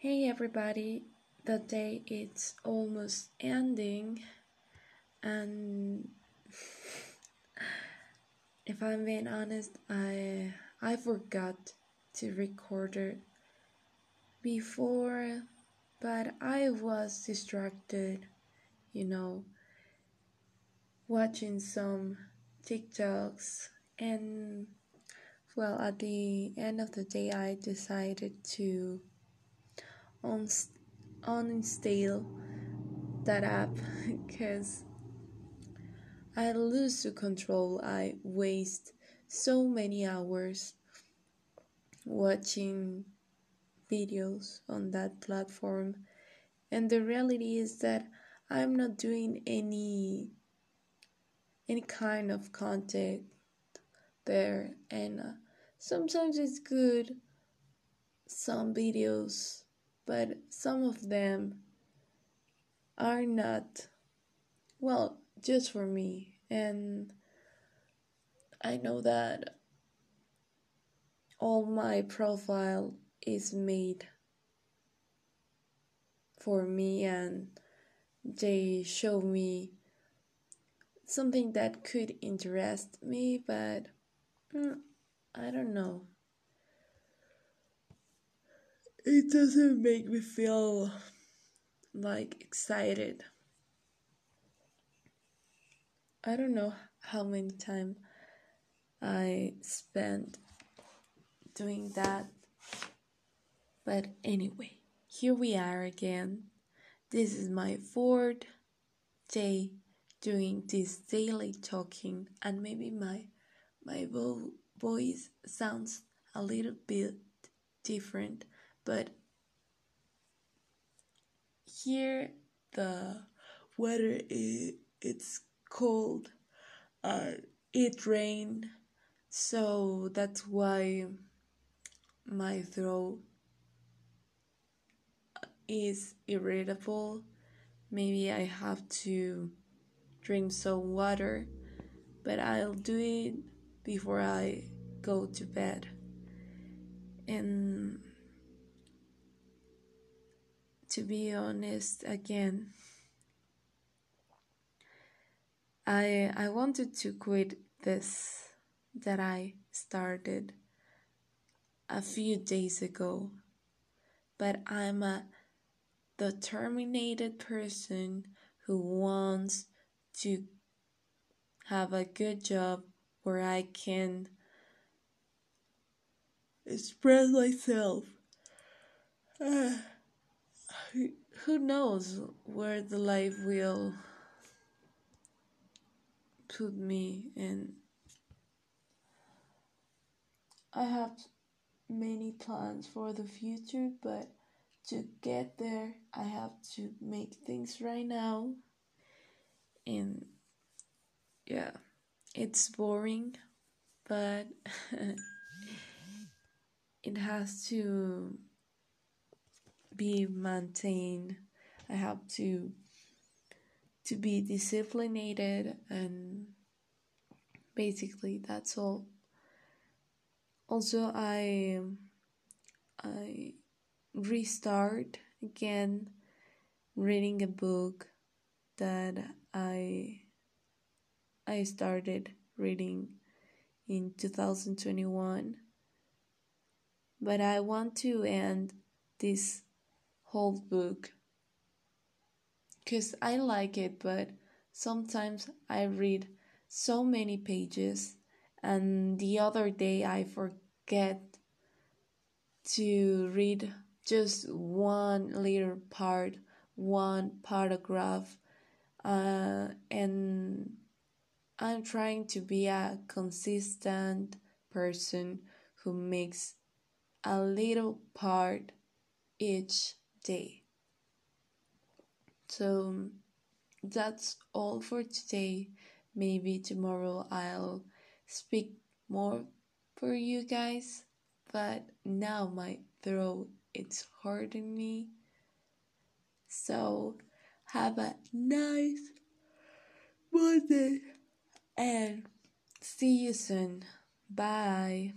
Hey everybody, the day is almost ending, and if I'm being honest, I I forgot to record it before, but I was distracted, you know, watching some TikToks, and well, at the end of the day, I decided to uninstall that app because I lose the control. I waste so many hours watching videos on that platform, and the reality is that I'm not doing any any kind of content there, and uh, sometimes it's good. Some videos but some of them are not well just for me. And i know that all my profile is made for me and they show me something that could interest me but mm, i don't know it doesn't make me feel like excited. I don't know how many time I spent doing that. But anyway, here we are again. This is my fourth day doing this daily talking and maybe my my vo- voice sounds a little bit different but here the weather is it's cold uh, it rained so that's why my throat is irritable. Maybe i have to drink some water but i'll do it before i go to bed. And to be honest again. I i wanted to quit this that i started a few days ago but i'm a determined person who wants to have a good job where i can express myself who knows where the life will put me in. I have many plans for the future but to get there i have to make things right now. And yeah it's boring but it has to be maintained. I have to to be disciplined and basically that's all. Also I I restart again reading a book that I I started reading in 2021 but I want to end this whole book. Because I like it, but sometimes I read so many pages, and the other day I forget to read just one little part, one paragraph, uh, and I'm trying to be a consistent person who makes a little part each day. So that's all for today. Maybe tomorrow I'll speak more for you guys, but now my throat it's hurting me. So have a nice Monday and see you soon. Bye.